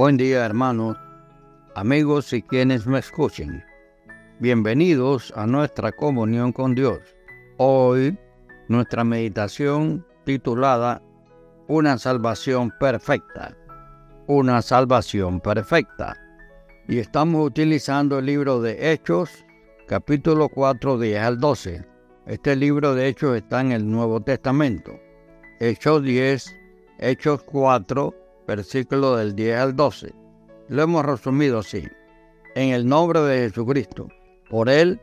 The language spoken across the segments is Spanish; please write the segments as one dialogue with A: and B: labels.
A: Buen día hermanos, amigos y quienes me escuchen. Bienvenidos a nuestra comunión con Dios. Hoy nuestra meditación titulada Una salvación perfecta. Una salvación perfecta. Y estamos utilizando el libro de Hechos, capítulo 4, 10 al 12. Este libro de Hechos está en el Nuevo Testamento. Hechos 10, Hechos 4, versículo del 10 al 12. Lo hemos resumido así. En el nombre de Jesucristo. Por él,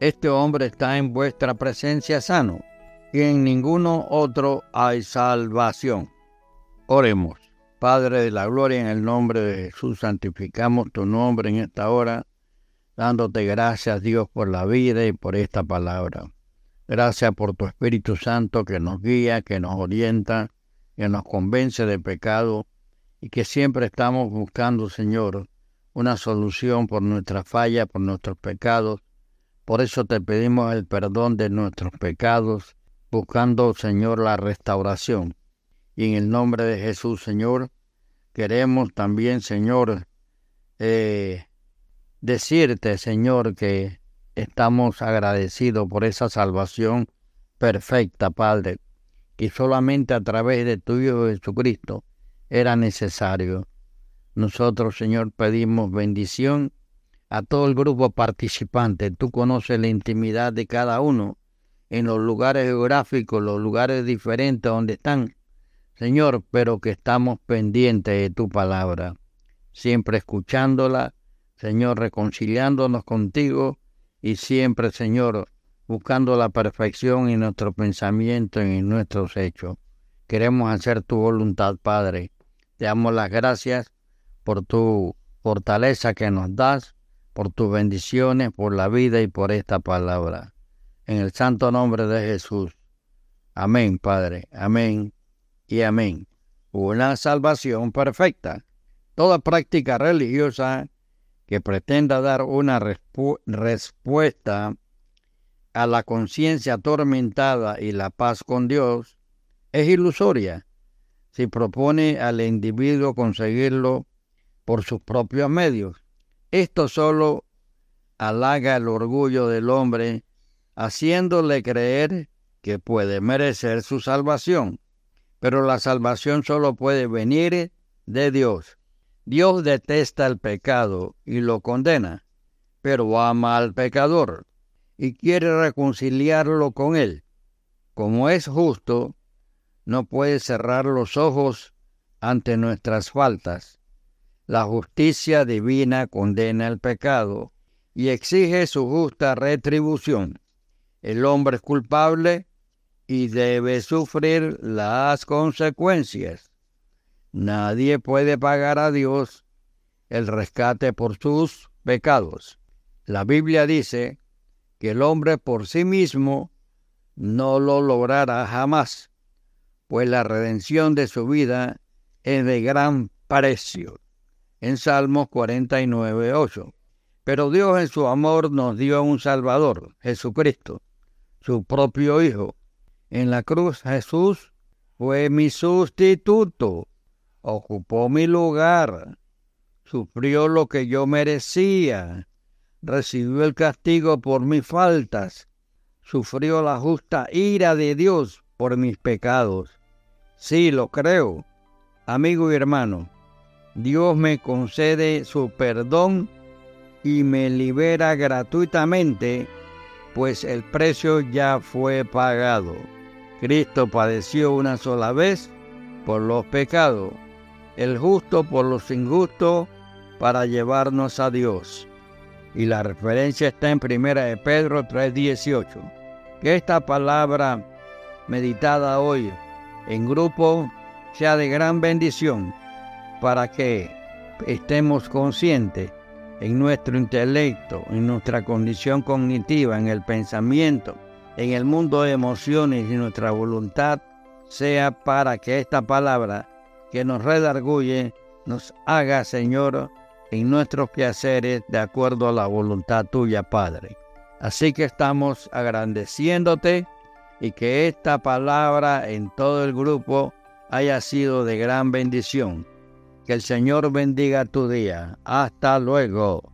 A: este hombre está en vuestra presencia sano, y en ninguno otro hay salvación. Oremos. Padre de la gloria, en el nombre de Jesús, santificamos tu nombre en esta hora, dándote gracias, Dios, por la vida y por esta palabra. Gracias por tu Espíritu Santo que nos guía, que nos orienta, que nos convence de pecado y que siempre estamos buscando, Señor, una solución por nuestra falla, por nuestros pecados. Por eso te pedimos el perdón de nuestros pecados, buscando, Señor, la restauración. Y en el nombre de Jesús, Señor, queremos también, Señor, eh, decirte, Señor, que estamos agradecidos por esa salvación perfecta, Padre, y solamente a través de tu Hijo Jesucristo era necesario. Nosotros, Señor, pedimos bendición a todo el grupo participante. Tú conoces la intimidad de cada uno en los lugares geográficos, los lugares diferentes donde están. Señor, pero que estamos pendientes de tu palabra, siempre escuchándola, Señor, reconciliándonos contigo y siempre, Señor, buscando la perfección en nuestro pensamiento y en nuestros hechos. Queremos hacer tu voluntad, Padre. Te damos las gracias por tu fortaleza que nos das, por tus bendiciones, por la vida y por esta palabra. En el santo nombre de Jesús. Amén, Padre. Amén y amén. Una salvación perfecta. Toda práctica religiosa que pretenda dar una respuesta a la conciencia atormentada y la paz con Dios es ilusoria si propone al individuo conseguirlo por sus propios medios. Esto solo halaga el orgullo del hombre, haciéndole creer que puede merecer su salvación. Pero la salvación solo puede venir de Dios. Dios detesta el pecado y lo condena, pero ama al pecador y quiere reconciliarlo con él. Como es justo, no puede cerrar los ojos ante nuestras faltas. La justicia divina condena el pecado y exige su justa retribución. El hombre es culpable y debe sufrir las consecuencias. Nadie puede pagar a Dios el rescate por sus pecados. La Biblia dice que el hombre por sí mismo no lo logrará jamás, pues la redención de su vida es de gran precio. En Salmos 49, 8. Pero Dios en su amor nos dio un Salvador, Jesucristo, su propio Hijo. En la cruz Jesús fue mi sustituto, ocupó mi lugar, sufrió lo que yo merecía, recibió el castigo por mis faltas, sufrió la justa ira de Dios por mis pecados. Sí, lo creo. Amigo y hermano, Dios me concede su perdón y me libera gratuitamente, pues el precio ya fue pagado. Cristo padeció una sola vez por los pecados, el justo por los injustos, para llevarnos a Dios y la referencia está en 1 de Pedro 3:18. Que esta palabra meditada hoy en grupo sea de gran bendición para que estemos conscientes en nuestro intelecto, en nuestra condición cognitiva, en el pensamiento, en el mundo de emociones y nuestra voluntad, sea para que esta palabra que nos redarguye nos haga, Señor, en nuestros quehaceres de acuerdo a la voluntad tuya, Padre. Así que estamos agradeciéndote y que esta palabra en todo el grupo haya sido de gran bendición. Que el Señor bendiga tu día. Hasta luego.